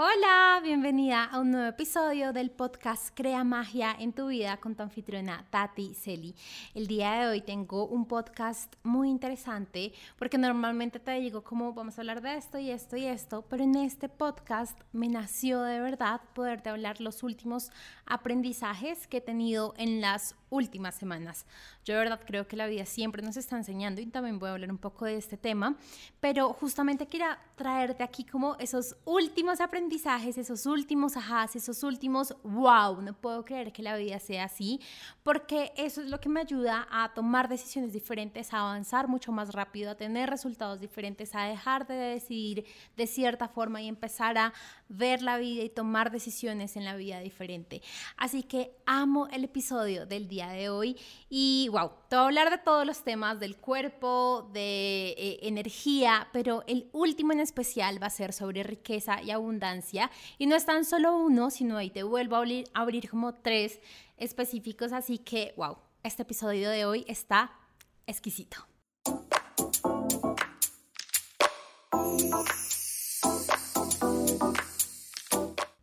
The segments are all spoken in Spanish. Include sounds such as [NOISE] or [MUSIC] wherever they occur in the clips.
Hola, bienvenida a un nuevo episodio del podcast Crea Magia en tu vida con tu anfitriona Tati Celi. El día de hoy tengo un podcast muy interesante porque normalmente te digo cómo vamos a hablar de esto y esto y esto, pero en este podcast me nació de verdad poderte hablar los últimos aprendizajes que he tenido en las últimas semanas. Yo de verdad creo que la vida siempre nos está enseñando y también voy a hablar un poco de este tema, pero justamente quería traerte aquí como esos últimos aprendizajes, esos últimos ajás, esos últimos wow, no puedo creer que la vida sea así, porque eso es lo que me ayuda a tomar decisiones diferentes, a avanzar mucho más rápido, a tener resultados diferentes, a dejar de decidir de cierta forma y empezar a ver la vida y tomar decisiones en la vida diferente. Así que amo el episodio del día de hoy y wow, te voy a hablar de todos los temas del cuerpo, de eh, energía, pero el último en especial va a ser sobre riqueza y abundancia y no es tan solo uno, sino ahí te vuelvo a abrir, a abrir como tres específicos, así que wow, este episodio de hoy está exquisito.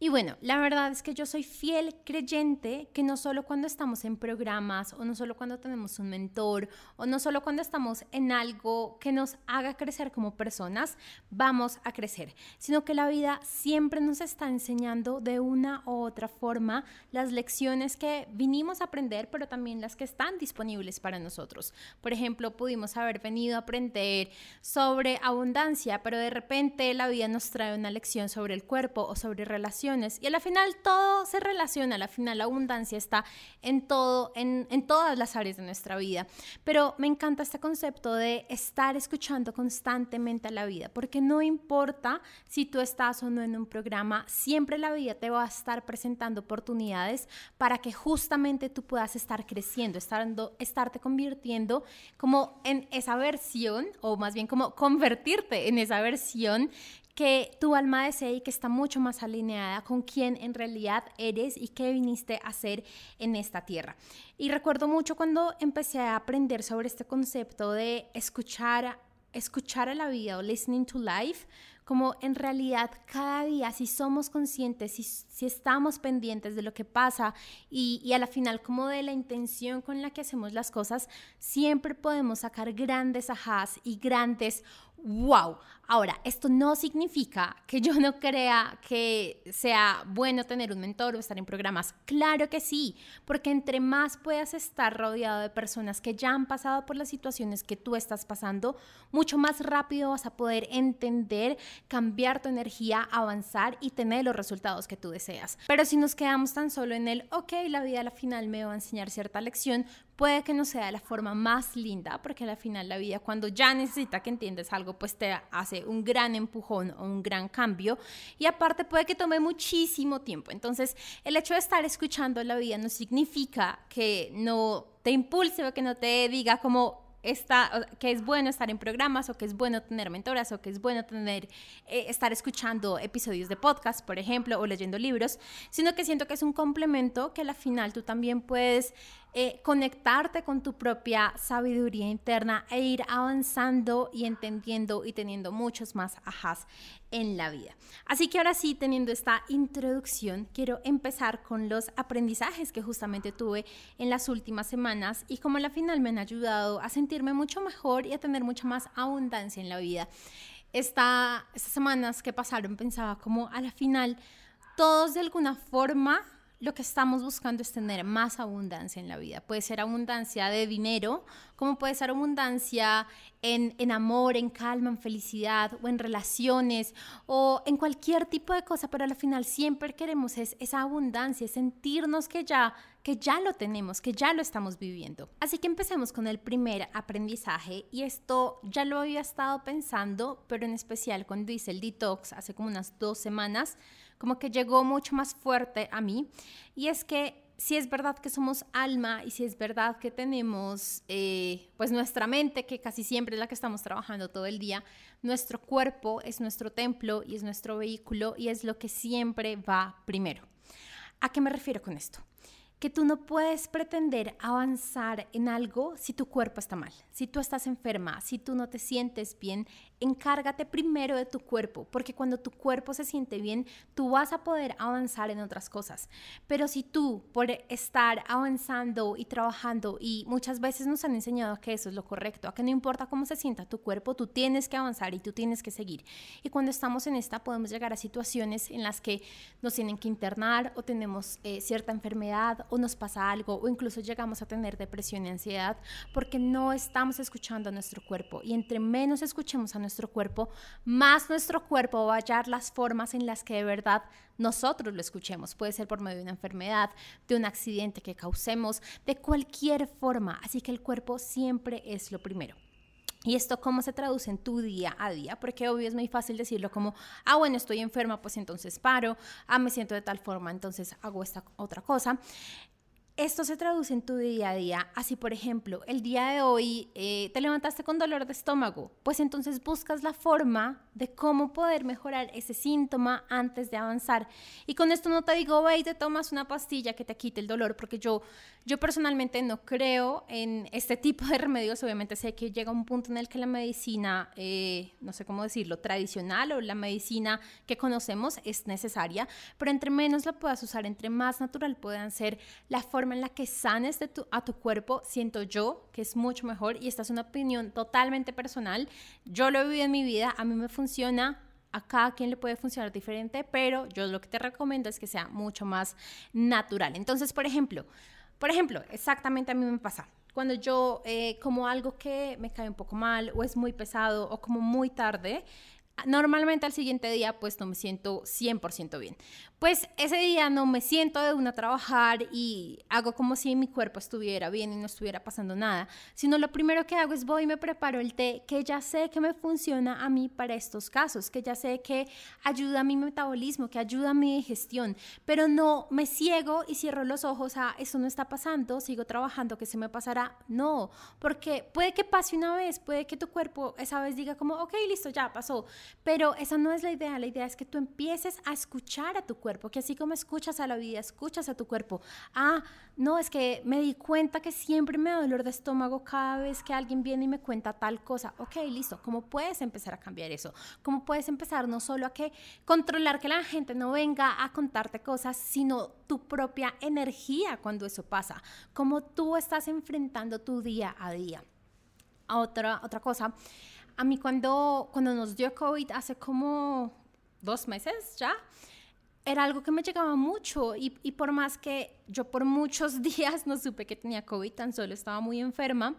Y bueno, la verdad es que yo soy fiel creyente que no solo cuando estamos en programas o no solo cuando tenemos un mentor o no solo cuando estamos en algo que nos haga crecer como personas, vamos a crecer, sino que la vida siempre nos está enseñando de una u otra forma las lecciones que vinimos a aprender, pero también las que están disponibles para nosotros. Por ejemplo, pudimos haber venido a aprender sobre abundancia, pero de repente la vida nos trae una lección sobre el cuerpo o sobre relaciones y al final todo se relaciona, al final la abundancia está en todo, en, en todas las áreas de nuestra vida. Pero me encanta este concepto de estar escuchando constantemente a la vida, porque no importa si tú estás o no en un programa, siempre la vida te va a estar presentando oportunidades para que justamente tú puedas estar creciendo, estando, estarte convirtiendo como en esa versión, o más bien como convertirte en esa versión que tu alma desea y que está mucho más alineada con quién en realidad eres y qué viniste a hacer en esta tierra. Y recuerdo mucho cuando empecé a aprender sobre este concepto de escuchar, escuchar a la vida o listening to life, como en realidad cada día, si somos conscientes, si, estamos pendientes de lo que pasa y, a la final como de la intención con la que hacemos las cosas, siempre podemos sacar grandes ajás y grandes wow. Ahora, esto no significa que yo no crea que sea bueno tener un mentor o estar en programas. Claro que sí, porque entre más puedas estar rodeado de personas que ya han pasado por las situaciones que tú estás pasando, mucho más rápido vas a poder entender, cambiar tu energía, avanzar y tener los resultados que tú deseas. Pero si nos quedamos tan solo en el, ok, la vida al final me va a enseñar cierta lección, puede que no sea la forma más linda, porque al final la vida cuando ya necesita que entiendas algo, pues te hace un gran empujón o un gran cambio. Y aparte puede que tome muchísimo tiempo. Entonces, el hecho de estar escuchando la vida no significa que no te impulse o que no te diga como está, que es bueno estar en programas o que es bueno tener mentoras o que es bueno tener, eh, estar escuchando episodios de podcast, por ejemplo, o leyendo libros, sino que siento que es un complemento que al final tú también puedes eh, conectarte con tu propia sabiduría interna e ir avanzando y entendiendo y teniendo muchos más ajás en la vida. Así que ahora sí, teniendo esta introducción, quiero empezar con los aprendizajes que justamente tuve en las últimas semanas y como la final me han ayudado a sentirme mucho mejor y a tener mucha más abundancia en la vida. Esta, estas semanas que pasaron pensaba como a la final todos de alguna forma lo que estamos buscando es tener más abundancia en la vida. Puede ser abundancia de dinero, como puede ser abundancia en, en, amor, en calma, en felicidad o en relaciones o en cualquier tipo de cosa, pero al final siempre queremos es, esa abundancia, sentirnos que ya, que ya lo tenemos, que ya lo estamos viviendo. Así que empecemos con el primer aprendizaje y esto ya lo había estado pensando, pero en especial cuando hice el detox hace como unas dos semanas como que llegó mucho más fuerte a mí. Y es que si es verdad que somos alma y si es verdad que tenemos eh, pues nuestra mente, que casi siempre es la que estamos trabajando todo el día, nuestro cuerpo es nuestro templo y es nuestro vehículo y es lo que siempre va primero. ¿A qué me refiero con esto? Que tú no puedes pretender avanzar en algo si tu cuerpo está mal, si tú estás enferma, si tú no te sientes bien, encárgate primero de tu cuerpo, porque cuando tu cuerpo se siente bien, tú vas a poder avanzar en otras cosas. Pero si tú, por estar avanzando y trabajando, y muchas veces nos han enseñado que eso es lo correcto, a que no importa cómo se sienta tu cuerpo, tú tienes que avanzar y tú tienes que seguir. Y cuando estamos en esta, podemos llegar a situaciones en las que nos tienen que internar o tenemos eh, cierta enfermedad o nos pasa algo o incluso llegamos a tener depresión y ansiedad porque no estamos escuchando a nuestro cuerpo. Y entre menos escuchemos a nuestro cuerpo, más nuestro cuerpo va a hallar las formas en las que de verdad nosotros lo escuchemos. Puede ser por medio de una enfermedad, de un accidente que causemos, de cualquier forma. Así que el cuerpo siempre es lo primero. ¿Y esto cómo se traduce en tu día a día? Porque obvio es muy fácil decirlo como, ah, bueno, estoy enferma, pues entonces paro, ah, me siento de tal forma, entonces hago esta otra cosa. Esto se traduce en tu día a día. Así, por ejemplo, el día de hoy eh, te levantaste con dolor de estómago, pues entonces buscas la forma de cómo poder mejorar ese síntoma antes de avanzar. Y con esto no te digo, ve y te tomas una pastilla que te quite el dolor, porque yo, yo personalmente no creo en este tipo de remedios. Obviamente sé que llega un punto en el que la medicina, eh, no sé cómo decirlo, tradicional o la medicina que conocemos es necesaria, pero entre menos la puedas usar, entre más natural puedan ser la forma en la que sanes de tu, a tu cuerpo, siento yo que es mucho mejor y esta es una opinión totalmente personal. Yo lo he vivido en mi vida, a mí me funciona, a cada quien le puede funcionar diferente, pero yo lo que te recomiendo es que sea mucho más natural. Entonces, por ejemplo, por ejemplo, exactamente a mí me pasa. Cuando yo eh, como algo que me cae un poco mal o es muy pesado o como muy tarde, normalmente al siguiente día pues no me siento 100% bien pues ese día no me siento de una a trabajar y hago como si mi cuerpo estuviera bien y no estuviera pasando nada, sino lo primero que hago es voy y me preparo el té que ya sé que me funciona a mí para estos casos, que ya sé que ayuda a mi metabolismo, que ayuda a mi digestión, pero no me ciego y cierro los ojos a eso no está pasando, sigo trabajando, que se me pasará. No, porque puede que pase una vez, puede que tu cuerpo esa vez diga como, ok, listo, ya pasó, pero esa no es la idea, la idea es que tú empieces a escuchar a tu cuerpo que así como escuchas a la vida, escuchas a tu cuerpo. Ah, no, es que me di cuenta que siempre me da dolor de estómago cada vez que alguien viene y me cuenta tal cosa. Ok, listo, ¿cómo puedes empezar a cambiar eso? ¿Cómo puedes empezar no solo a que controlar que la gente no venga a contarte cosas, sino tu propia energía cuando eso pasa? ¿Cómo tú estás enfrentando tu día a día? Otra, otra cosa, a mí cuando, cuando nos dio COVID hace como dos meses ya, era algo que me llegaba mucho y, por más que yo por muchos [LAUGHS] días no supe que tenía COVID, tan solo estaba muy enferma,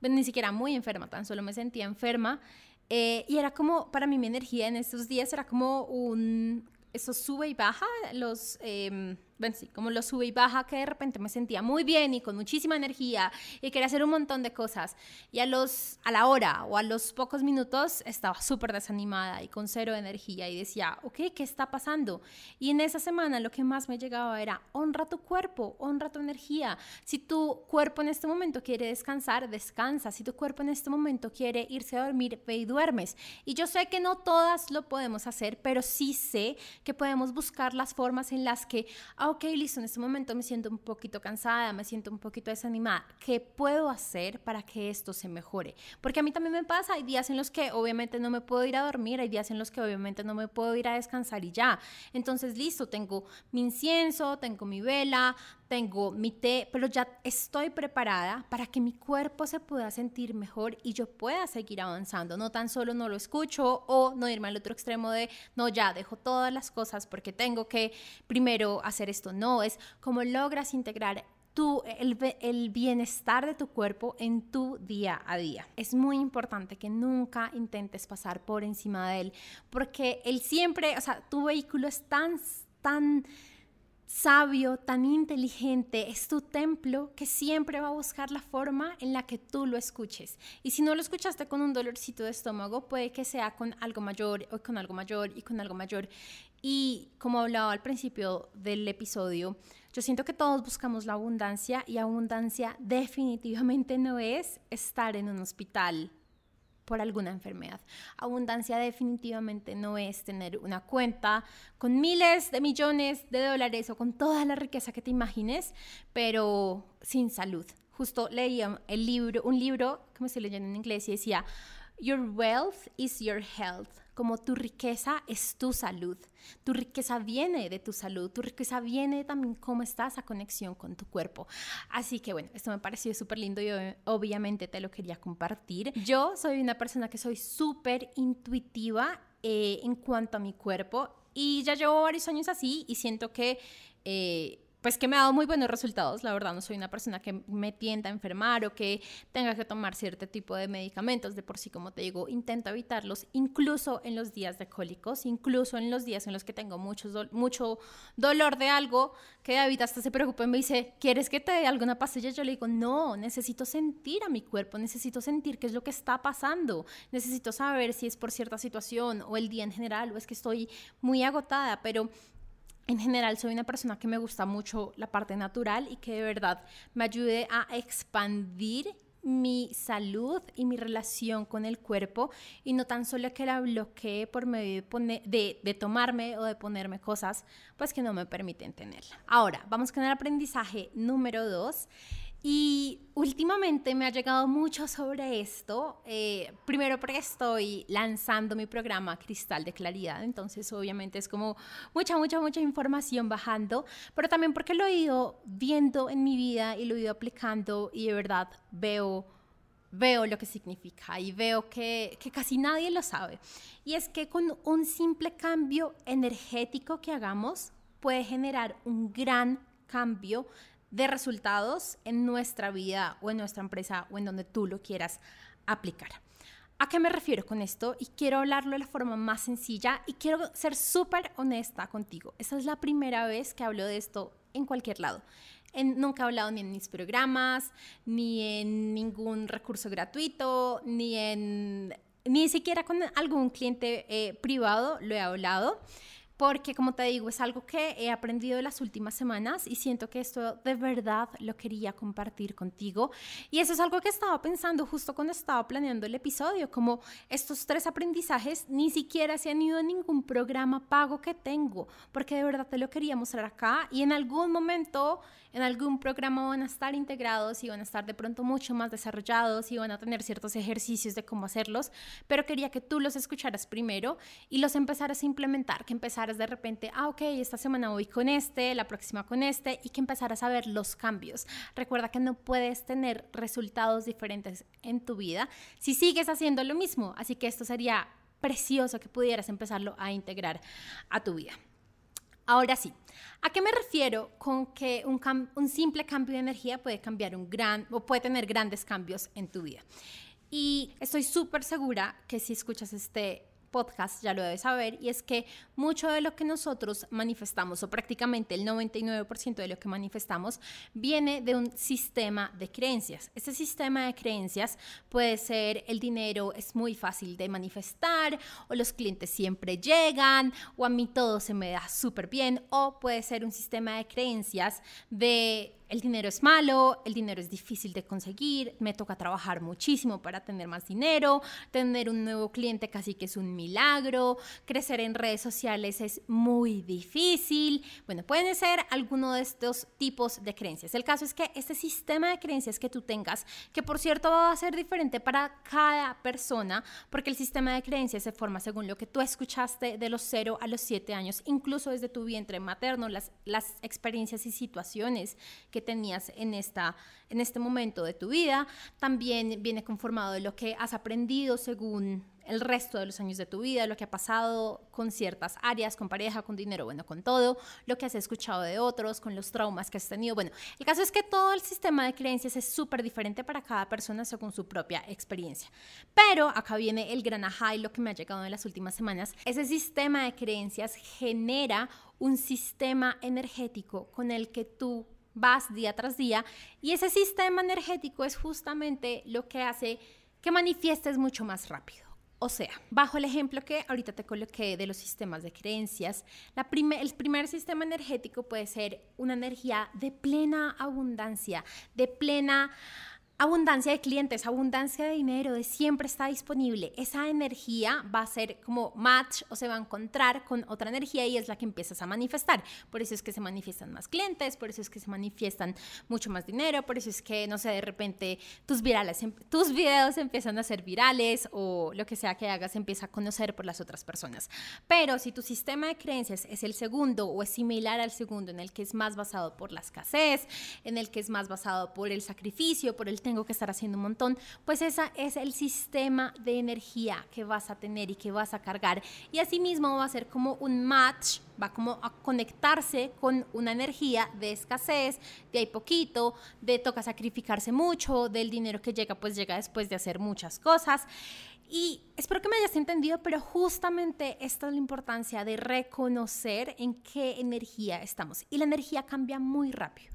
ni siquiera muy enferma, tan solo me sentía enferma. Eh, y era como, para mí mi energía en estos días era como un, eso sube y baja, los... Em, bueno, sí, como lo sube y baja, que de repente me sentía muy bien y con muchísima energía y quería hacer un montón de cosas. Y a, los, a la hora o a los pocos minutos estaba súper desanimada y con cero energía y decía, ok, ¿qué está pasando? Y en esa semana lo que más me llegaba era, honra tu cuerpo, honra tu energía. Si tu cuerpo en este momento quiere descansar, descansa. Si tu cuerpo en este momento quiere irse a dormir, ve y duermes. Y yo sé que no todas lo podemos hacer, pero sí sé que podemos buscar las formas en las que, ok, listo, en este momento me siento un poquito cansada, me siento un poquito desanimada. ¿Qué puedo hacer para que esto se mejore? Porque a mí también me pasa, hay días en los que obviamente no me puedo ir a dormir, hay días en los que obviamente no me puedo ir a descansar y ya. Entonces, listo, tengo mi incienso, tengo mi vela, tengo mi té, pero ya estoy preparada para que mi cuerpo se pueda sentir mejor y yo pueda seguir avanzando. No tan solo no lo escucho o no irme al otro extremo de, no, ya dejo todas las cosas porque tengo que primero hacer esto. No, es como logras integrar tu, el, el, bienestar de tu cuerpo en tu día a día. Es muy importante que nunca intentes pasar por encima de él, porque él siempre, o sea, tu vehículo es tan, tan sabio, tan inteligente, es tu templo que siempre va a buscar la forma en la que tú lo escuches. Y si no lo escuchaste con un dolorcito de estómago, puede que sea con algo mayor o con algo mayor y con algo mayor. Y como hablaba al principio del episodio, yo siento que todos buscamos la abundancia y abundancia definitivamente no es estar en un hospital por alguna enfermedad. Abundancia definitivamente no es tener una cuenta con miles de millones de dólares o con toda la riqueza que te imagines, pero sin salud. Justo leía el libro, un libro me estoy leyendo en inglés y decía, Your wealth is your health como tu riqueza es tu salud. Tu riqueza viene de tu salud, tu riqueza viene también cómo está esa conexión con tu cuerpo. Así que bueno, esto me pareció súper lindo y obviamente te lo quería compartir. Yo soy una persona que soy súper intuitiva eh, en cuanto a mi cuerpo y ya llevo varios años así y siento que... Eh, pues que me ha dado muy buenos resultados. La verdad, no soy una persona que me tienda a enfermar o que tenga que tomar cierto tipo de medicamentos. De por sí, como te digo, intento evitarlos, incluso en los días de cólicos, incluso en los días en los que tengo mucho, mucho dolor de algo, que David hasta se preocupa y me dice, ¿quieres que te dé alguna pastilla? Yo le digo, no, necesito sentir a mi cuerpo, necesito sentir qué es lo que está pasando, necesito saber si es por cierta situación o el día en general o es que estoy muy agotada, pero en general soy una persona que me gusta mucho la parte natural y que de verdad me ayude a expandir mi salud y mi relación con el cuerpo y no tan solo que la bloquee por medio de, de, tomarme o de ponerme cosas pues que no me permiten tenerla. Ahora, vamos con el aprendizaje número dos y últimamente me ha llegado mucho sobre esto, eh, primero porque estoy lanzando mi programa Cristal de Claridad, entonces obviamente es como mucha, mucha, mucha información bajando, pero también porque lo he ido viendo en mi vida y lo he ido aplicando y de verdad veo, veo lo que significa y veo que, que casi nadie lo sabe. Y es que con un simple cambio energético que hagamos puede generar un gran cambio de resultados en nuestra vida o en nuestra empresa o en donde tú lo quieras aplicar. ¿A qué me refiero con esto? Y quiero hablarlo de la forma más sencilla y quiero ser súper honesta contigo. Esta es la primera vez que hablo de esto en cualquier lado. nunca he hablado ni en mis programas, ni en ningún recurso gratuito, ni en ni siquiera con algún cliente eh, privado lo he hablado porque como te digo, es algo que he aprendido en las últimas semanas y siento que esto de verdad lo quería compartir contigo. Y eso es algo que estaba pensando justo cuando estaba planeando el episodio, como estos tres aprendizajes ni siquiera se han ido a ningún programa pago que tengo, porque de verdad te lo quería mostrar acá y en algún momento, en algún programa van a estar integrados y van a estar de pronto mucho más desarrollados y van a tener ciertos ejercicios de cómo hacerlos, pero quería que tú los escucharas primero y los empezaras a implementar, que empezaras de repente, ah, ok, esta semana voy con este, la próxima con este, y que empezaras a ver los cambios. Recuerda que no puedes tener resultados diferentes en tu vida si sigues haciendo lo mismo, así que esto sería precioso que pudieras empezarlo a integrar a tu vida. Ahora sí, ¿a qué me refiero con que un, un, simple cambio de energía puede cambiar un gran o puede tener grandes cambios en tu vida? Y estoy súper segura que si escuchas este podcast ya lo debes saber, y es que mucho de lo que nosotros manifestamos, o prácticamente el 99% de lo que manifestamos, viene de un sistema de creencias. Este sistema de creencias puede ser el dinero es muy fácil de manifestar, o los clientes siempre llegan, o a mí todo se me da súper bien, o puede ser un sistema de creencias de el dinero es malo, el dinero es difícil de conseguir, me toca trabajar muchísimo para tener más dinero, tener un nuevo cliente casi que es un milagro, crecer en redes sociales es muy difícil. Bueno, pueden ser alguno de estos tipos de creencias. El caso es que este sistema de creencias que tú tengas, que por cierto va a ser diferente para cada persona, porque el sistema de creencias se forma según lo que tú escuchaste de los 0 a los 7 años, incluso desde tu vientre materno, las, las experiencias y situaciones que tenías en, esta, en este momento de tu vida. También viene conformado de lo que has aprendido según el resto de los años de tu vida, lo que ha pasado con ciertas áreas, con pareja, con dinero, bueno, con todo, lo que has escuchado de otros, con los traumas que has tenido. Bueno, el caso es que todo el sistema de creencias es súper diferente para cada persona según su propia experiencia. Pero acá viene el gran ajá y lo que me ha llegado en las últimas semanas. Ese sistema de creencias genera un sistema energético con el que tú vas día tras día y ese sistema energético es justamente lo que hace que manifiestes mucho más rápido. O sea, bajo el ejemplo que ahorita te coloqué de los sistemas de creencias, el primer sistema energético puede ser una energía de plena abundancia, de plena abundancia de clientes, abundancia de dinero, de siempre está disponible. Esa energía va a ser como match o se va a encontrar con otra energía y es la que empiezas a manifestar. Por eso es que se manifiestan más clientes, por eso es que se manifiestan mucho más dinero, por eso es que, no sé, de repente tus, virales, em, tus videos empiezan a ser virales o lo que sea que hagas empieza a conocer por las otras personas. Pero si tu sistema de creencias es el segundo o es similar al segundo, en el que es más basado por la escasez, en el que es más basado por el sacrificio, por el tengo que estar haciendo un montón, pues ese es el sistema de energía que vas a tener y que vas a cargar. Y asimismo va a ser como un match, va como a conectarse con una energía de escasez, de hay poquito, de toca sacrificarse mucho, del dinero que llega pues llega después de hacer muchas cosas. Y espero que me hayas entendido, pero justamente esta es la importancia de reconocer en qué energía estamos. Y la energía cambia muy rápido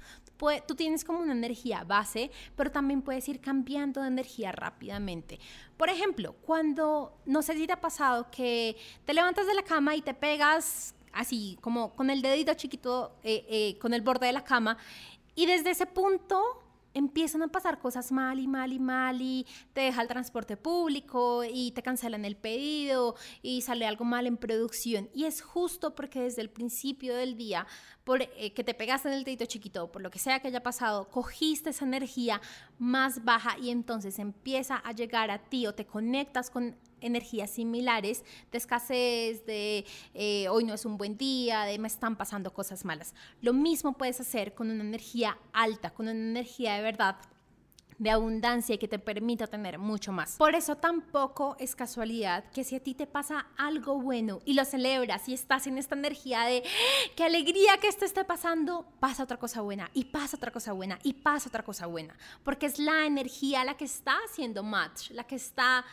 tú tienes como una energía base, pero también puedes ir cambiando de energía rápidamente. Por ejemplo, cuando, no sé si te ha pasado que te levantas de la cama y te pegas así, como con el dedito chiquito, eh, eh, con el borde de la cama, y desde ese punto empiezan a pasar cosas mal y mal y mal y te deja el transporte público y te cancelan el pedido y sale algo mal en producción. Y es justo porque desde el principio del día, por eh, que te pegaste en el dedito chiquito, por lo que sea que haya pasado, cogiste esa energía más baja y entonces empieza a llegar a ti o te conectas con energías similares de escasez, de eh, hoy no es un buen día, de me están pasando cosas malas. Lo mismo puedes hacer con una energía alta, con una energía de verdad de abundancia y que te permita tener mucho más. Por eso tampoco es casualidad que si a ti te pasa algo bueno y lo celebras y estás en esta energía de qué alegría que esto esté pasando, pasa otra cosa buena y pasa otra cosa buena y pasa otra cosa buena, porque es la energía la que está haciendo match, la que está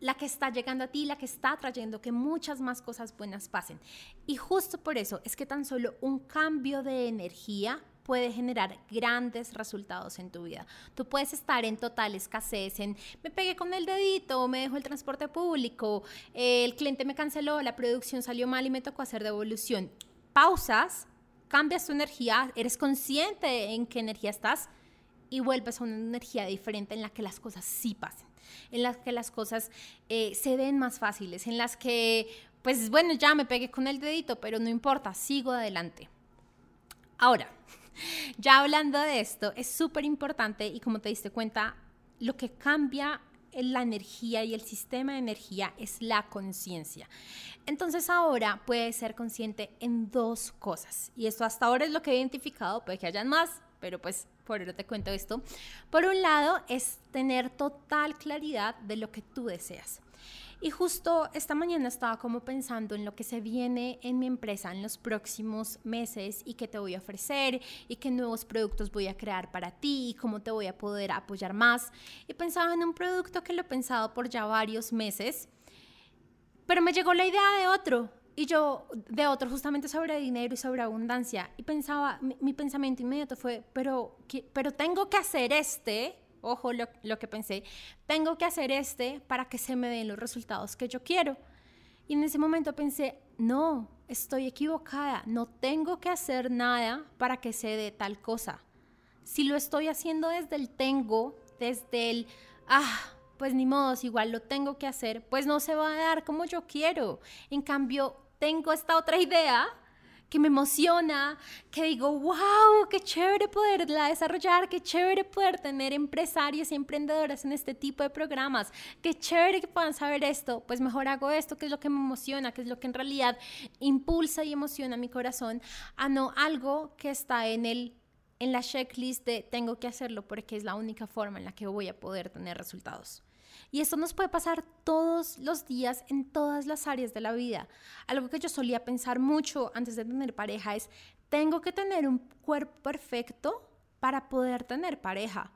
la que está llegando a ti, la que está trayendo que muchas más cosas buenas pasen. Y justo por eso es que tan solo un cambio de energía puede generar grandes resultados en tu vida. Tú puedes estar en total escasez, en me pegué con el dedito, me dejó el transporte público, el cliente me canceló, la producción salió mal y me tocó hacer devolución. Pausas, cambias tu energía, eres consciente en qué energía estás y vuelves a una energía diferente en la que las cosas sí pasen, en las que las cosas eh, se den más fáciles, en las que, pues bueno, ya me pegué con el dedito, pero no importa, sigo adelante. Ahora, [LAUGHS] ya hablando de esto, es súper importante y como te diste cuenta, lo que cambia la energía y el sistema de energía es la conciencia. Entonces ahora puedes ser consciente en dos cosas. Y esto hasta ahora es lo que he identificado, puede que hayan más, pero pues por eso te cuento esto. Por un lado es tener total claridad de lo que tú deseas. Y justo esta mañana estaba como pensando en lo que se viene en mi empresa en los próximos meses y qué te voy a ofrecer y qué nuevos productos voy a crear para ti y cómo te voy a poder apoyar más. Y pensaba en un producto que lo he pensado por ya varios meses, pero me llegó la idea de otro. Y yo, de otro, justamente sobre dinero y sobre abundancia. Y pensaba, mi, pensamiento inmediato fue, pero, pero tengo que hacer este ojo lo, que pensé, tengo que hacer este para que se me den los resultados que yo quiero. Y en ese momento pensé, no, estoy equivocada, no tengo que hacer nada para que se dé tal cosa. Si lo estoy haciendo desde el tengo, desde el, ah, pues ni modo, igual lo tengo que hacer, pues no se va a dar como yo quiero. En cambio, tengo esta otra idea que me emociona, que digo, wow, qué chévere poderla desarrollar, qué chévere poder tener empresarios y emprendedoras en este tipo de programas, qué chévere que puedan saber esto, pues mejor hago esto, que es lo que me emociona, que es lo que en realidad impulsa y emociona mi corazón, a no algo que está en el en la checklist de tengo que hacerlo porque es la única forma en la que voy a poder tener resultados. Y esto nos puede pasar todos los días en todas las áreas de la vida. Algo que yo solía pensar mucho antes de tener pareja es, tengo que tener un cuerpo perfecto para poder tener pareja.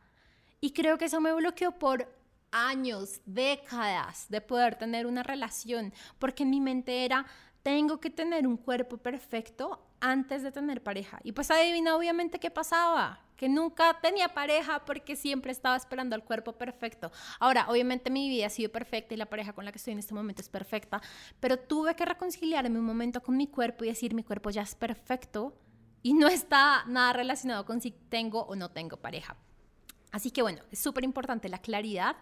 Y creo que eso me bloqueó por años, décadas de poder tener una relación, porque mi mente era, tengo que tener un cuerpo perfecto antes de tener pareja. Y pues adivina obviamente qué pasaba, que nunca tenía pareja porque siempre estaba esperando al cuerpo perfecto. Ahora, obviamente mi vida ha sido perfecta y la pareja con la que estoy en este momento es perfecta, pero tuve que reconciliarme un momento con mi cuerpo y decir mi cuerpo ya es perfecto y no está nada relacionado con si tengo o no tengo pareja. Así que bueno, es súper importante la claridad.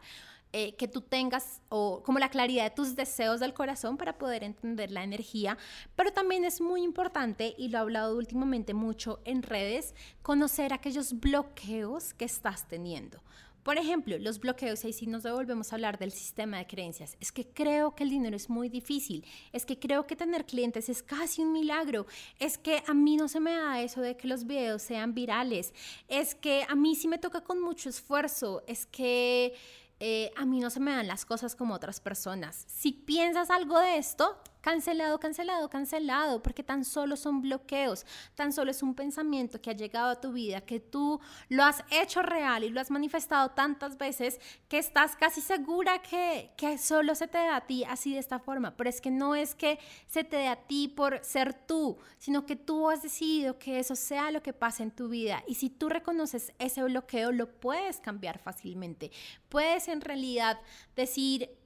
Eh, que tú tengas o como la claridad de tus deseos del corazón para poder entender la energía, pero también es muy importante, y lo he hablado últimamente mucho en redes, conocer aquellos bloqueos que estás teniendo. Por ejemplo, los bloqueos, ahí sí nos devolvemos a hablar del sistema de creencias. Es que creo que el dinero es muy difícil, es que creo que tener clientes es casi un milagro, es que a mí no se me da eso de que los videos sean virales, es que a mí sí me toca con mucho esfuerzo, es que eh, a mí no se me dan las cosas como otras personas. Si piensas algo de esto, cancelado, cancelado, cancelado, porque tan solo son bloqueos, tan solo es un pensamiento que ha llegado a tu vida, que tú lo has hecho real y lo has manifestado tantas veces que estás casi segura que, que solo se te da a ti así de esta forma, pero es que no es que se te dé a ti por ser tú, sino que tú has decidido que eso sea lo que pasa en tu vida y si tú reconoces ese bloqueo, lo puedes cambiar fácilmente. Puedes en realidad decir,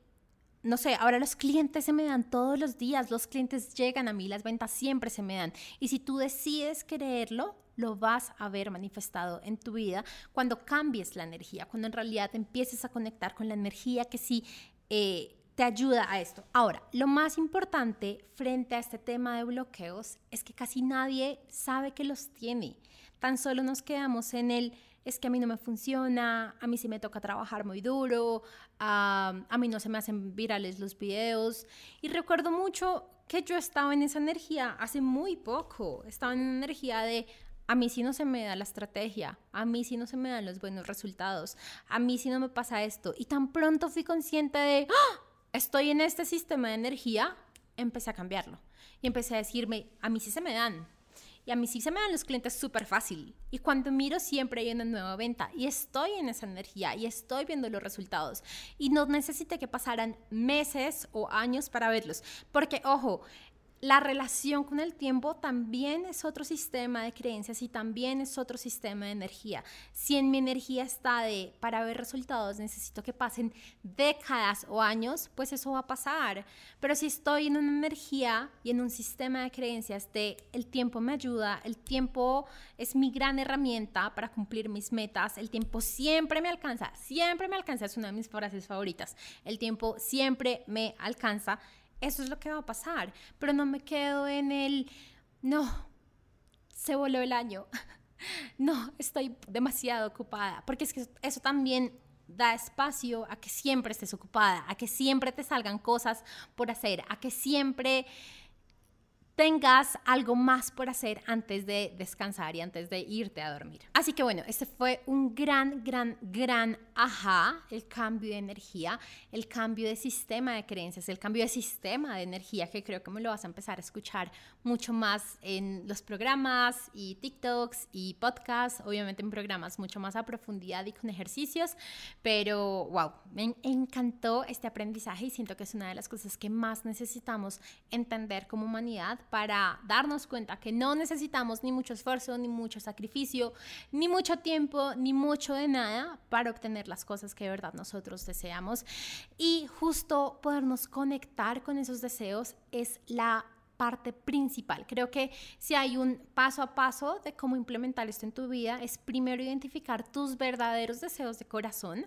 no sé, ahora los clientes se me dan todos los días, los clientes llegan a mí, las ventas siempre se me dan. Y si tú decides creerlo, lo vas a ver manifestado en tu vida cuando cambies la energía, cuando en realidad empieces a conectar con la energía que sí eh, te ayuda a esto. Ahora, lo más importante frente a este tema de bloqueos es que casi nadie sabe que los tiene. Tan solo nos quedamos en el es que a mí no me funciona, a mí sí me toca trabajar muy duro, a, mí no se me hacen virales los videos. Y recuerdo mucho que yo estaba en esa energía hace muy poco, estaba en una energía de, a mí sí no se me da la estrategia, a mí sí no se me dan los buenos resultados, a mí sí no me pasa esto. Y tan pronto fui consciente de, ¡Ah! estoy en este sistema de energía, empecé a cambiarlo. Y empecé a decirme, a mí sí se me dan, a mí sí se me dan los clientes súper fácil. Y cuando miro siempre hay una nueva venta y estoy en esa energía y estoy viendo los resultados. Y no necesité que pasaran meses o años para verlos. Porque, ojo, la relación con el tiempo también es otro sistema de creencias y también es otro sistema de energía. Si en mi energía está de para ver resultados necesito que pasen décadas o años, pues eso va a pasar. Pero si estoy en una energía y en un sistema de creencias de el tiempo me ayuda, el tiempo es mi gran herramienta para cumplir mis metas, el tiempo siempre me alcanza, siempre me alcanza, es una de mis frases favoritas. El tiempo siempre me alcanza eso es lo que va a pasar. Pero no me quedo en el, no, se voló el año. [LAUGHS] No, estoy demasiado ocupada. Porque es que eso también da espacio a que siempre estés ocupada, a que siempre te salgan cosas por hacer, a que siempre tengas algo más por hacer antes de descansar y antes de irte a dormir. Así que bueno, este fue un gran, gran, gran ajá, el cambio de energía, el cambio de sistema de creencias, el cambio de sistema de energía que creo que me lo vas a empezar a escuchar mucho más en los programas y TikToks y podcasts, obviamente en programas mucho más a profundidad y con ejercicios, pero wow, me encantó este aprendizaje y siento que es una de las cosas que más necesitamos entender como humanidad para darnos cuenta que no necesitamos ni mucho esfuerzo, ni mucho sacrificio, ni mucho tiempo, ni mucho de nada para obtener las cosas que de verdad nosotros deseamos. Y justo podernos conectar con esos deseos es la parte principal. Creo que si hay un paso a paso de cómo implementar esto en tu vida, es primero identificar tus verdaderos deseos de corazón.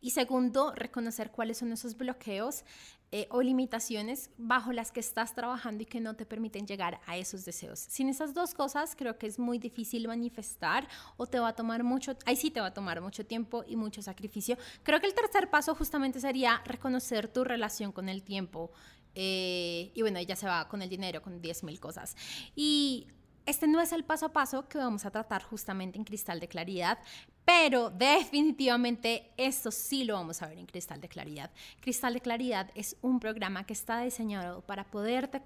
Y segundo, reconocer cuáles son esos bloqueos eh, o limitaciones bajo las que estás trabajando y que no te permiten llegar a esos deseos. Sin esas dos cosas creo que es muy difícil manifestar o te va a tomar mucho, ahí sí te va a tomar mucho tiempo y mucho sacrificio. Creo que el tercer paso justamente sería reconocer tu relación con el tiempo. Eh, y bueno, ella se va con el dinero, con 10 mil cosas. Y este no es el paso a paso que vamos a tratar justamente en Cristal de Claridad, pero definitivamente esto sí lo vamos a ver en Cristal de Claridad. Cristal de Claridad es un programa que está diseñado para poderte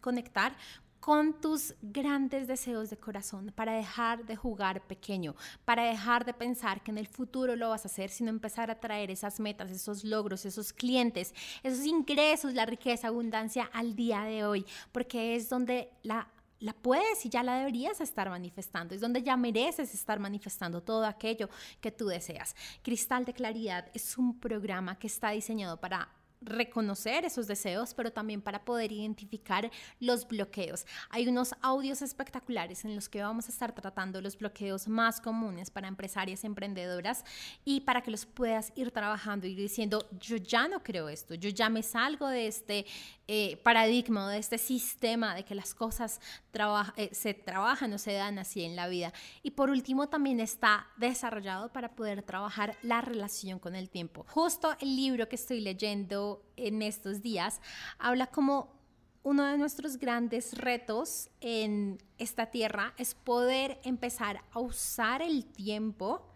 conectar con tus grandes deseos de corazón, para dejar de jugar pequeño, para dejar de pensar que en el futuro lo vas a hacer, sino empezar a traer esas metas, esos logros, esos clientes, esos ingresos, la riqueza, abundancia al día de hoy, porque es donde la la puedes y ya la deberías estar manifestando. Es donde ya mereces estar manifestando todo aquello que tú deseas. Cristal de Claridad es un programa que está diseñado para reconocer esos deseos, pero también para poder identificar los bloqueos. Hay unos audios espectaculares en los que vamos a estar tratando los bloqueos más comunes para empresarias emprendedoras y para que los puedas ir trabajando y diciendo, yo ya no creo esto, yo ya me salgo de este eh, paradigma, de este sistema de que las cosas eh, se trabajan o se dan así en la vida. Y por último, también está desarrollado para poder trabajar la relación con el tiempo. Justo el libro que estoy leyendo en estos días, habla como uno de nuestros grandes retos en esta tierra es poder empezar a usar el tiempo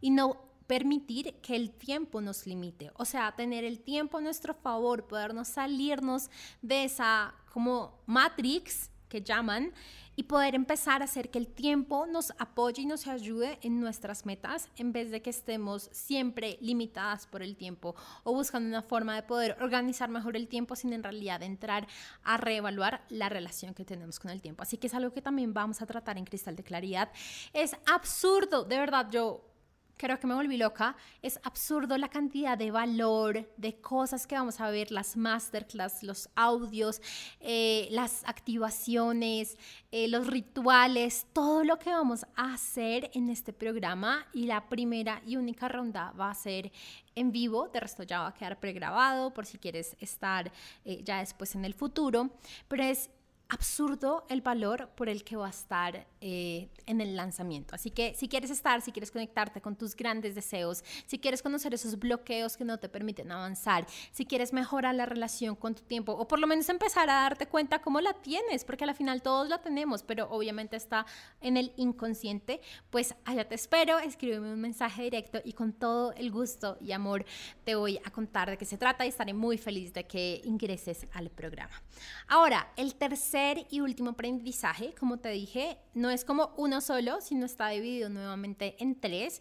y no permitir que el tiempo nos limite, o sea, tener el tiempo a nuestro favor, podernos salirnos de esa como matrix que llaman y poder empezar a hacer que el tiempo nos apoye y nos ayude en nuestras metas en vez de que estemos siempre limitadas por el tiempo o buscando una forma de poder organizar mejor el tiempo sin en realidad entrar a reevaluar la relación que tenemos con el tiempo. Así que es algo que también vamos a tratar en Cristal de Claridad. Es absurdo, de verdad, yo creo que me volví loca. Es absurdo la cantidad de valor, de cosas que vamos a ver, las masterclass, los audios, eh, las activaciones, eh, los rituales, todo lo que vamos a hacer en este programa. Y la primera y única ronda va a ser en vivo, de resto ya va a quedar pregrabado por si quieres estar eh, ya después en el futuro, pero es absurdo el valor por el que va a estar eh, en el lanzamiento. Así que si quieres estar, si quieres conectarte con tus grandes deseos, si quieres conocer esos bloqueos que no te permiten avanzar, si quieres mejorar la relación con tu tiempo o por lo menos empezar a darte cuenta cómo la tienes, porque al final todos la tenemos, pero obviamente está en el inconsciente, pues allá te espero, escríbeme un mensaje directo y con todo el gusto y amor te voy a contar de qué se trata y estaré muy feliz de que ingreses al programa. Ahora, el tercer y último aprendizaje, como te dije, no es como uno solo, sino está dividido nuevamente en tres.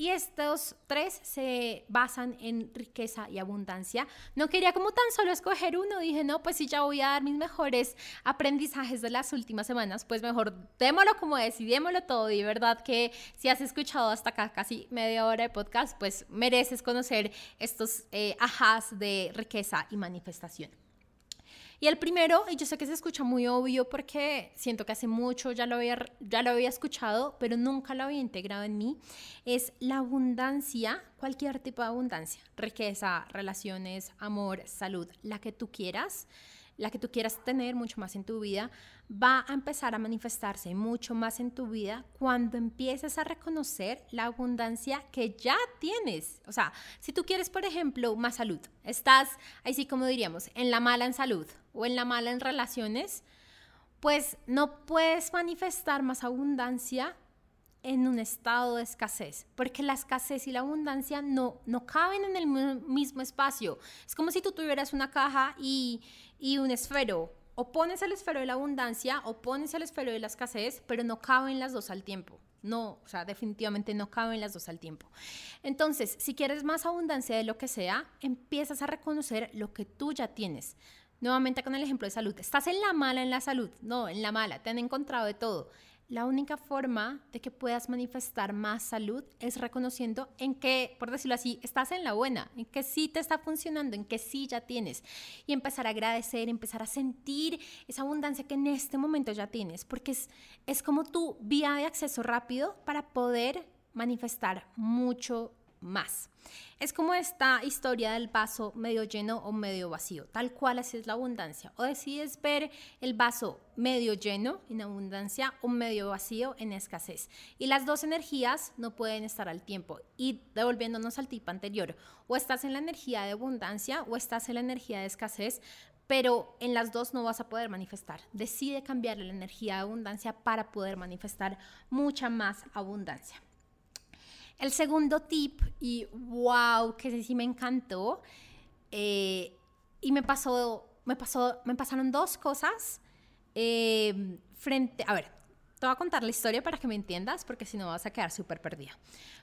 Y estos tres se basan en riqueza y abundancia. No quería como tan solo escoger uno. Dije, no, pues si ya voy a dar mis mejores aprendizajes de las últimas semanas, pues mejor démoslo como es y démoslo todo. Y verdad que si has escuchado hasta casi media hora de podcast, pues mereces conocer estos eh, ajas de riqueza y manifestación. Y el primero, y yo sé que se escucha muy obvio porque siento que hace mucho ya lo había, ya lo había escuchado, pero nunca lo había integrado en mí, es la abundancia, cualquier tipo de abundancia, riqueza, relaciones, amor, salud, la que tú quieras la que tú quieras tener mucho más en tu vida, va a empezar a manifestarse mucho más en tu vida cuando empieces a reconocer la abundancia que ya tienes. O sea, si tú quieres, por ejemplo, más salud, estás, así como diríamos, en la mala en salud o en la mala en relaciones, pues no puedes manifestar más abundancia en un estado de escasez, porque la escasez y la abundancia no, no caben en el mismo espacio. Es como si tú tuvieras una caja y, y un esfero. O pones el esfero de la abundancia o pones el esfero de la escasez, pero no caben las dos al tiempo. No, o sea, definitivamente no caben las dos al tiempo. Entonces, si quieres más abundancia de lo que sea, empiezas a reconocer lo que tú ya tienes. Nuevamente con el ejemplo de salud. Estás en la mala en la salud. No, en la mala. Te han encontrado de todo la única forma de que puedas manifestar más salud es reconociendo en que, por decirlo así, estás en la buena, en que sí te está funcionando, en que sí ya tienes. Y empezar a agradecer, empezar a sentir esa abundancia que en este momento ya tienes, porque es, es como tu vía de acceso rápido para poder manifestar mucho más. Es como esta historia del vaso medio lleno o medio vacío, tal cual así es la abundancia. O decides ver el vaso medio lleno en abundancia o medio vacío en escasez. Y las dos energías no pueden estar al tiempo. Y devolviéndonos al tipo anterior, o estás en la energía de abundancia o estás en la energía de escasez, pero en las dos no vas a poder manifestar. Decide cambiar la energía de abundancia para poder manifestar mucha más abundancia. El segundo tip, y wow, que sí me encantó, eh, y me pasó, me pasó, me pasaron dos cosas eh, frente, a ver, te voy a contar la historia para que me entiendas, porque si no vas a quedar súper perdida.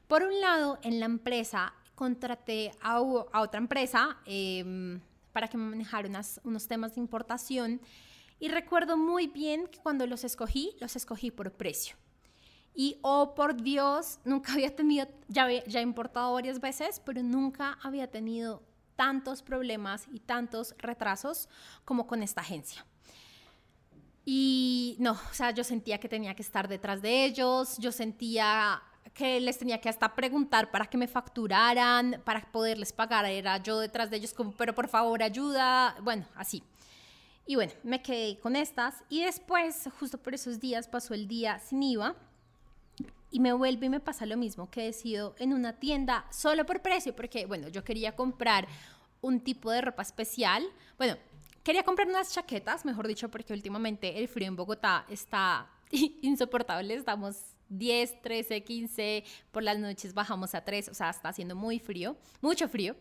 Por un lado, en la empresa contraté a, otra empresa em, para que me manejara unos temas de importación y recuerdo muy bien que cuando los escogí, los escogí por precio. Y, oh por Dios, nunca había tenido, ya, ya he importado varias veces, pero nunca había tenido tantos problemas y tantos retrasos como con esta agencia. Y no, o sea, yo sentía que tenía que estar detrás de ellos, yo sentía que les tenía que hasta preguntar para que me facturaran, para poderles pagar, era yo detrás de ellos como, pero por favor ayuda, bueno, así. Y bueno, me quedé con estas y después, justo por esos días, pasó el día sin IVA y me vuelve y me pasa lo mismo que decido en una tienda solo por precio, porque bueno, yo quería comprar un tipo de ropa especial. Bueno, quería comprar unas chaquetas, mejor dicho, porque últimamente el frío en Bogotá está [LAUGHS] insoportable. Estamos 10, 13, 15, por las noches bajamos a 3, o sea, está haciendo muy frío, mucho frío.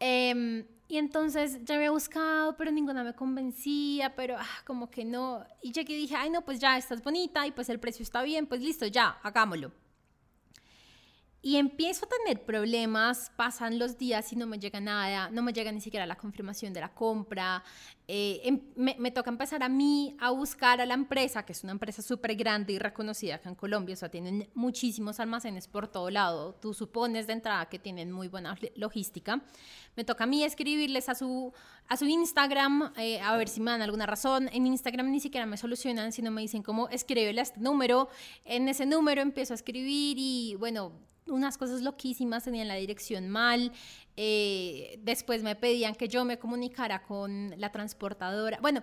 Em, y entonces ya había buscado, pero ninguna me convencía, pero ah, como que no. Y llegué y dije, ay, no, pues ya estás bonita y pues el precio está bien, pues listo, ya, hagámoslo. Y empiezo a tener problemas, pasan los días y no me llega nada, no me llega ni siquiera la confirmación de la compra. Eh, em, me, toca empezar a mí a buscar a la empresa, que es una empresa súper grande y reconocida acá en Colombia, o sea, tienen muchísimos almacenes por todo lado. Tú supones de entrada que tienen muy buena logística. Me toca a mí escribirles a su, a su Instagram, eh, a ver si me dan alguna razón. En Instagram ni siquiera me solucionan, sino me dicen cómo escríbele a este número. En ese número empiezo a escribir y bueno unas cosas loquísimas, tenían la dirección mal, eh, después me pedían que yo me comunicara con la transportadora. Bueno,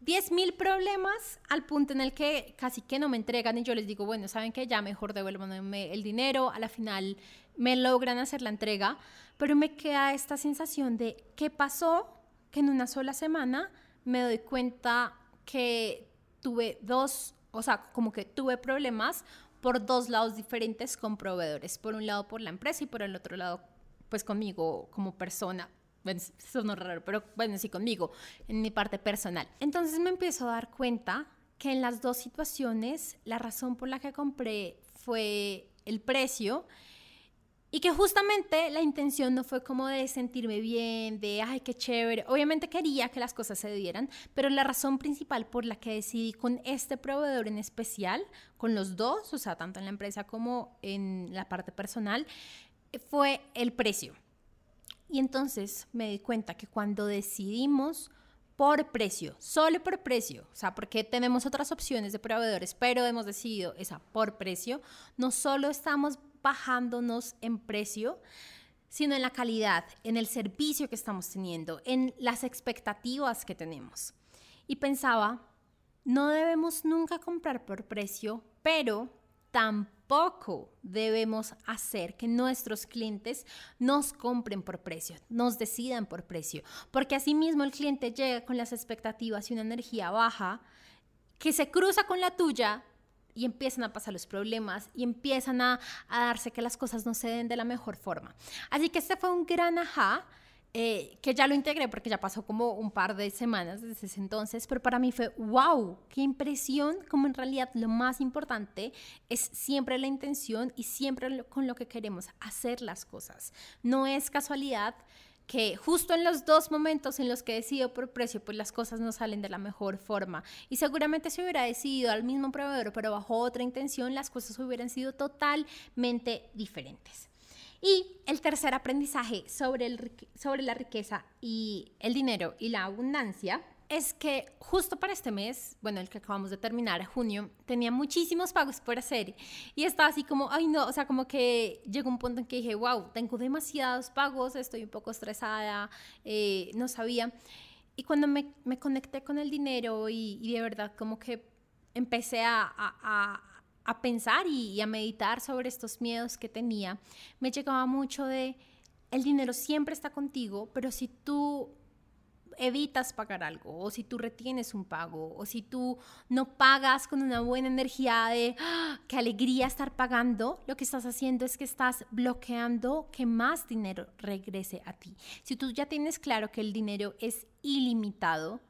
10 mil problemas al punto en el que casi que no me entregan y yo les digo, bueno, saben que ya mejor devuélvanme el dinero, a la final me logran hacer la entrega, pero me queda esta sensación de qué pasó que en una sola semana me doy cuenta que tuve dos, o sea, como que tuve problemas por dos lados diferentes con proveedores. Por un lado por la empresa y por el otro lado pues conmigo como persona. Bueno, eso no es raro, pero bueno, sí conmigo, en mi parte personal. Entonces me empiezo a dar cuenta que en las dos situaciones la razón por la que compré fue el precio y que justamente la intención no fue como de sentirme bien, de, ay, qué chévere. Obviamente quería que las cosas se dieran, pero la razón principal por la que decidí con este proveedor en especial, con los dos, o sea, tanto en la empresa como en la parte personal, fue el precio. Y entonces me di cuenta que cuando decidimos por precio, solo por precio, o sea, porque tenemos otras opciones de proveedores, pero hemos decidido esa por precio, no solo estamos bajándonos en precio, sino en la calidad, en el servicio que estamos teniendo, en las expectativas que tenemos. Y pensaba, no debemos nunca comprar por precio, pero tampoco debemos hacer que nuestros clientes nos compren por precio, nos decidan por precio, porque asimismo el cliente llega con las expectativas y una energía baja que se cruza con la tuya y empiezan a pasar los problemas y empiezan a, darse que las cosas no se den de la mejor forma. Así que este fue un gran ajá. Eh, que ya lo integré porque ya pasó como un par de semanas desde ese entonces, pero para mí fue wow, qué impresión, como en realidad lo más importante es siempre la intención y siempre con lo que queremos hacer las cosas. No es casualidad que justo en los dos momentos en los que decido por precio, pues las cosas no salen de la mejor forma. Y seguramente si hubiera decidido al mismo proveedor, pero bajo otra intención, las cosas hubieran sido totalmente diferentes. Y el tercer aprendizaje sobre, el, sobre la riqueza y el dinero y la abundancia es que justo para este mes, bueno, el que acabamos de terminar, junio, tenía muchísimos pagos por hacer y estaba así como, ay no, o sea, como que llegó un punto en que dije, wow, tengo demasiados pagos, estoy un poco estresada, eh, no sabía. Y cuando me, conecté con el dinero y, de verdad como que empecé a, a, a pensar y, y a meditar sobre estos miedos que tenía, me llegaba mucho de, el dinero siempre está contigo, pero si tú evitas pagar algo, o si tú retienes un pago, o si tú no pagas con una buena energía de ¡ah! qué alegría estar pagando, lo que estás haciendo es que estás bloqueando que más dinero regrese a ti. Si tú ya tienes claro que el dinero es ilimitado,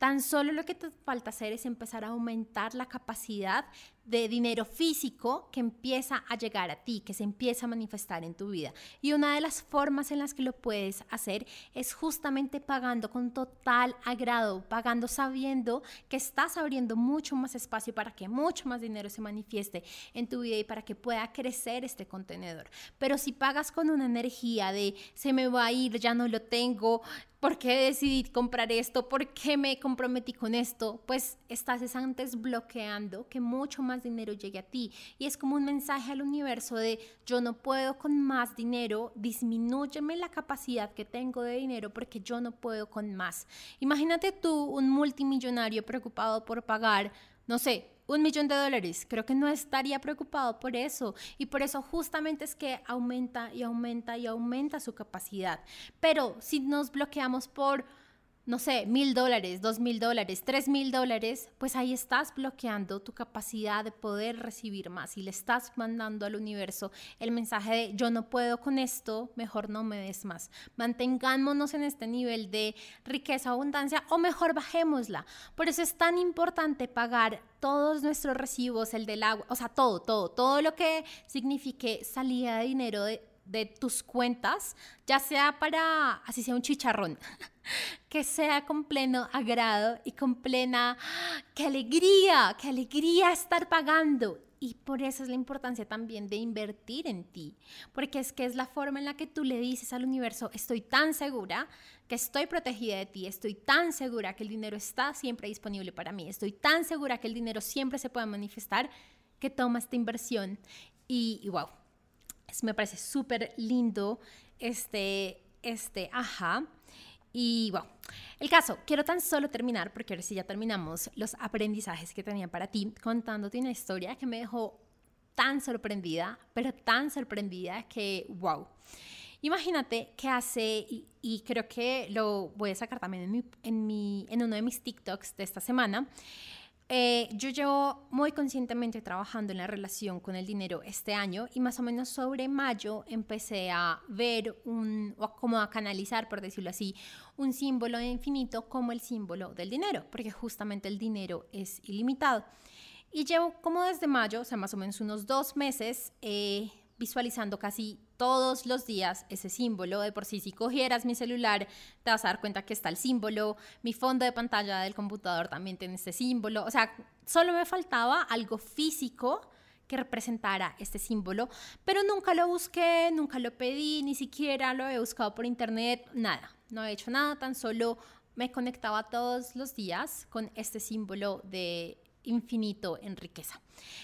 Tan solo lo que te falta hacer es empezar a aumentar la capacidad de dinero físico que empieza a llegar a ti, que se empieza a manifestar en tu vida. Y una de las formas en las que lo puedes hacer es justamente pagando con total agrado, pagando sabiendo que estás abriendo mucho más espacio para que mucho más dinero se manifieste en tu vida y para que pueda crecer este contenedor. Pero si pagas con una energía de se me va a ir, ya no lo tengo, ¿por qué decidí comprar esto? ¿Por qué me comprometí con esto? Pues estás antes bloqueando que mucho más dinero llegue a ti. Y es como un mensaje al universo de yo no puedo con más dinero, disminúyeme la capacidad que tengo de dinero porque yo no puedo con más. Imagínate tú un multimillonario preocupado por pagar, no sé, un millón de dólares. Creo que no estaría preocupado por eso. Y por eso justamente es que aumenta y aumenta y aumenta su capacidad. Pero si nos bloqueamos por no sé, mil dólares, dos mil dólares, tres mil dólares, pues ahí estás bloqueando tu capacidad de poder recibir más y le estás mandando al universo el mensaje de yo no puedo con esto, mejor no me des más. Mantengámonos en este nivel de riqueza, abundancia o mejor bajémosla. Por eso es tan importante pagar todos nuestros recibos, el del agua, o sea, todo, todo, todo lo que signifique salida de dinero de, de tus cuentas, ya sea para, así sea un chicharrón, [LAUGHS] que sea con pleno agrado y con plena, qué alegría, qué alegría estar pagando. Y por eso es la importancia también de invertir en ti, porque es que es la forma en la que tú le dices al universo, estoy tan segura que estoy protegida de ti, estoy tan segura que el dinero está siempre disponible para mí, estoy tan segura que el dinero siempre se puede manifestar, que toma esta inversión. Y, y wow, me parece súper lindo este, este, ajá. Y bueno, el caso, quiero tan solo terminar, porque ahora sí ya terminamos los aprendizajes que tenía para ti, contándote una historia que me dejó tan sorprendida, pero tan sorprendida que, wow. Imagínate que hace, y, creo que lo voy a sacar también en, en, mi, en uno de mis TikToks de esta semana, eh, yo llevo muy conscientemente trabajando en la relación con el dinero este año y más o menos sobre mayo empecé a ver un, o como a canalizar, por decirlo así, un símbolo infinito como el símbolo del dinero, porque justamente el dinero es ilimitado. Y llevo como desde mayo, o sea, más o menos unos dos meses, eh, visualizando casi todos los días ese símbolo. De por sí, si cogieras mi celular, te vas a dar cuenta que está el símbolo. Mi fondo de pantalla del computador también tiene este símbolo. O sea, solo me faltaba algo físico que representara este símbolo, pero nunca lo busqué, nunca lo pedí, ni siquiera lo he buscado por internet, nada, no he hecho nada, tan solo me conectaba todos los días con este símbolo de infinito en riqueza.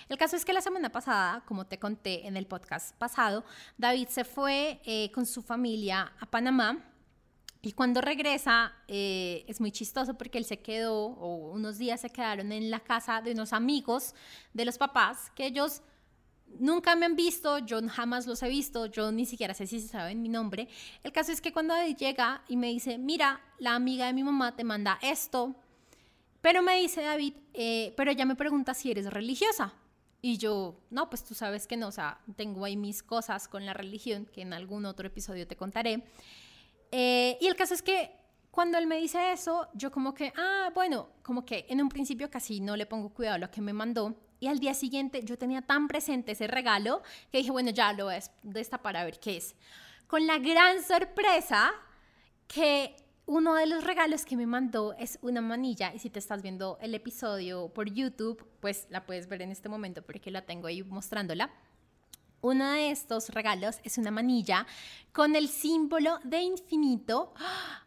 El caso es que la semana pasada, como te conté en el podcast pasado, David se fue eh, con su familia a Panamá. Y cuando regresa eh, es muy chistoso porque él se quedó, o unos días se quedaron en la casa de unos amigos de los papás, que ellos nunca me han visto, yo jamás los he visto, yo ni siquiera sé si se saben mi nombre. El caso es que cuando llega y me dice, mira, la amiga de mi mamá te manda esto, pero me dice David, eh, pero ella me pregunta si eres religiosa. Y yo, no, pues tú sabes que no, o sea, tengo ahí mis cosas con la religión, que en algún otro episodio te contaré. Eh, y el caso es que cuando él me dice eso, yo como que, ah, bueno, como que en un principio casi no le pongo cuidado a lo que me mandó. Y al día siguiente yo tenía tan presente ese regalo que dije, bueno, ya lo voy a destapar a ver qué es. Con la gran sorpresa que uno de los regalos que me mandó es una manilla y si te estás viendo el episodio por YouTube, pues la puedes ver en este momento porque la tengo ahí mostrándola. Uno de estos regalos es una manilla con el símbolo de infinito.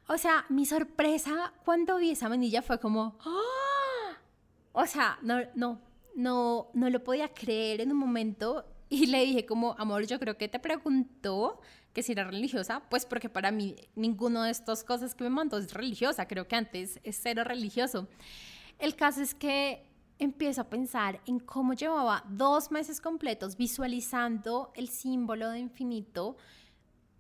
O sea, mi sorpresa cuando vi esa manilla fue como, ¡Ah! o sea, no, no, no, no lo podía creer en un momento y le dije como, amor, yo creo que te preguntó que si era religiosa, pues porque para mí ninguno de estas cosas que me mandó es religiosa, creo que antes es cero religioso. El caso es que empiezo a pensar en cómo llevaba dos meses completos visualizando el símbolo de infinito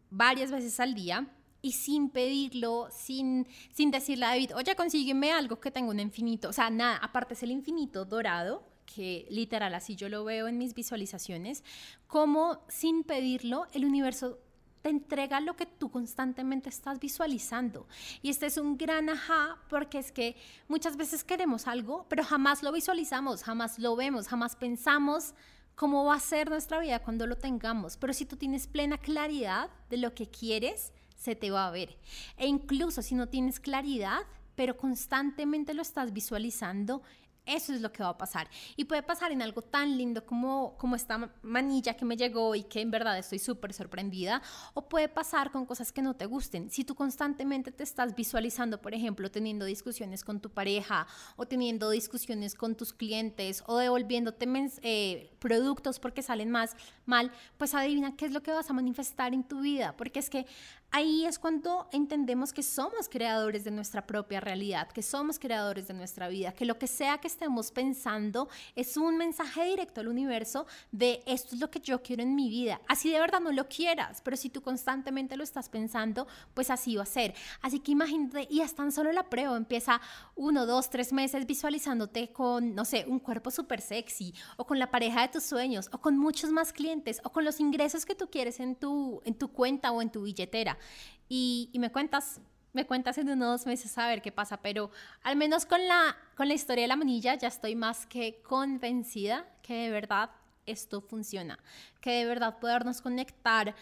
varias veces al día y sin pedirlo, sin, sin decirle a David, oye, consígueme algo que tenga un infinito. O sea, nada, aparte es el infinito dorado, que literal así yo lo veo en mis visualizaciones, como sin pedirlo el universo te entrega lo que tú constantemente estás visualizando. Y este es un gran ajá porque es que muchas veces queremos algo, pero jamás lo visualizamos, jamás lo vemos, jamás pensamos cómo va a ser nuestra vida cuando lo tengamos. Pero si tú tienes plena claridad de lo que quieres, se te va a ver. E incluso si no tienes claridad, pero constantemente lo estás visualizando, eso es lo que va a pasar. Y puede pasar en algo tan lindo como, como esta manilla que me llegó y que en verdad estoy súper sorprendida. O puede pasar con cosas que no te gusten. Si tú constantemente te estás visualizando, por ejemplo, teniendo discusiones con tu pareja o teniendo discusiones con tus clientes o devolviéndote eh, productos porque salen más mal, pues adivina qué es lo que vas a manifestar en tu vida. Porque es que ahí es cuando entendemos que somos creadores de nuestra propia realidad, que somos creadores de nuestra vida, que lo que sea que estemos pensando es un mensaje directo al universo de esto es lo que yo quiero en mi vida. Así de verdad no lo quieras, pero si tú constantemente lo estás pensando, pues así va a ser. Así que imagínate, y es tan solo la prueba, empieza uno, dos, tres meses visualizándote con, no sé, un cuerpo súper sexy, o con la pareja de tus sueños, o con muchos más clientes, o con los ingresos que tú quieres en tu, en tu cuenta o en tu billetera y, me cuentas, me cuentas en unos meses a ver qué pasa, pero al menos con la, con la historia de la manilla ya estoy más que convencida que de verdad esto funciona, que de verdad podernos conectar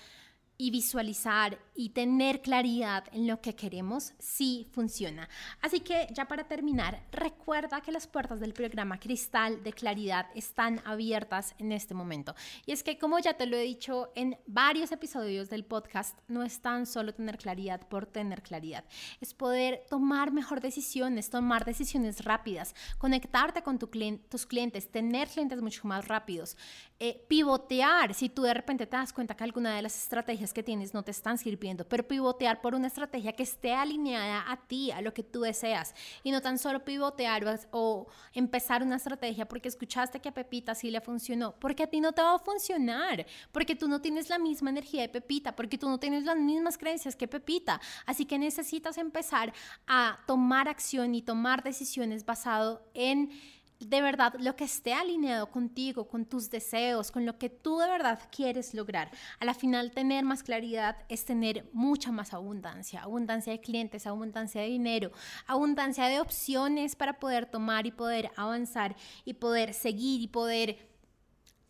y visualizar y tener claridad en lo que queremos sí funciona. Así que ya para terminar, recuerda que las puertas del programa Cristal de Claridad están abiertas en este momento. Y es que como ya te lo he dicho en varios episodios del podcast, no es tan solo tener claridad por tener claridad, es poder tomar mejor decisiones, tomar decisiones rápidas, conectarte con tu tus clientes, tener clientes mucho más rápidos, eh, pivotear. Si tú de repente te das cuenta que alguna de las estrategias que tienes no te están sirviendo, pero pivotear por una estrategia que esté alineada a ti, a lo que tú deseas, y no tan solo pivotear o, empezar una estrategia porque escuchaste que a Pepita sí le funcionó, porque a ti no te va a funcionar, porque tú no tienes la misma energía de Pepita, porque tú no tienes las mismas creencias que Pepita, así que necesitas empezar a tomar acción y tomar decisiones basado en de verdad lo que esté alineado contigo, con tus deseos, con lo que tú de verdad quieres lograr. A la final tener más claridad es tener mucha más abundancia, abundancia de clientes, abundancia de dinero, abundancia de opciones para poder tomar y poder avanzar y poder seguir y poder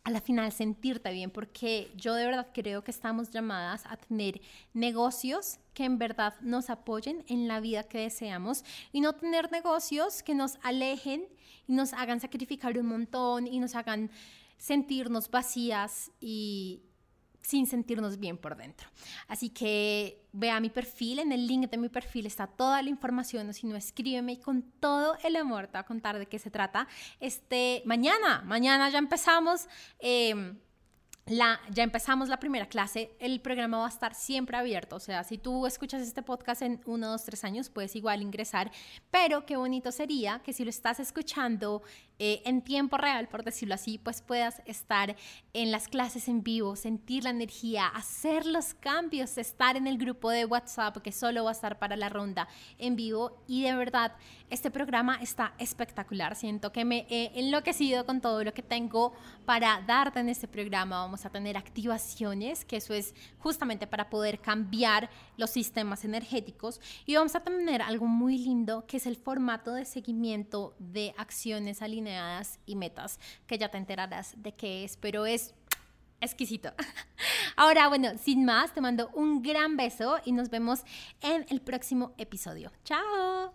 a la final sentirte bien, porque yo de verdad creo que estamos llamadas a tener negocios que en verdad nos apoyen en la vida que deseamos y no tener negocios que nos alejen y nos hagan sacrificar un montón y nos hagan sentirnos vacías y sin sentirnos bien por dentro. Así que vea mi perfil, en el link de mi perfil está toda la información, o si no, escríbeme y con todo el amor te voy a contar de qué se trata. Este, mañana, mañana ya empezamos. Eh, la, ya empezamos la primera clase, el programa va a estar siempre abierto, o sea, si tú escuchas este podcast en uno, dos, tres años, puedes igual ingresar, pero qué bonito sería que si lo estás escuchando eh, en tiempo real, por decirlo así, pues puedas estar en las clases en vivo, sentir la energía, hacer los cambios, estar en el grupo de WhatsApp que solo va a estar para la ronda en vivo. Y de verdad este programa está espectacular, siento que me he enloquecido con todo lo que tengo para darte en este programa, vamos a tener activaciones, que eso es justamente para poder cambiar los sistemas energéticos. Y vamos a tener algo muy lindo que es el formato de seguimiento de acciones y metas, que ya te enterarás de qué es, pero es exquisito. [LAUGHS] Ahora, bueno, sin más, te mando un gran beso y nos vemos en el próximo episodio. ¡Chao!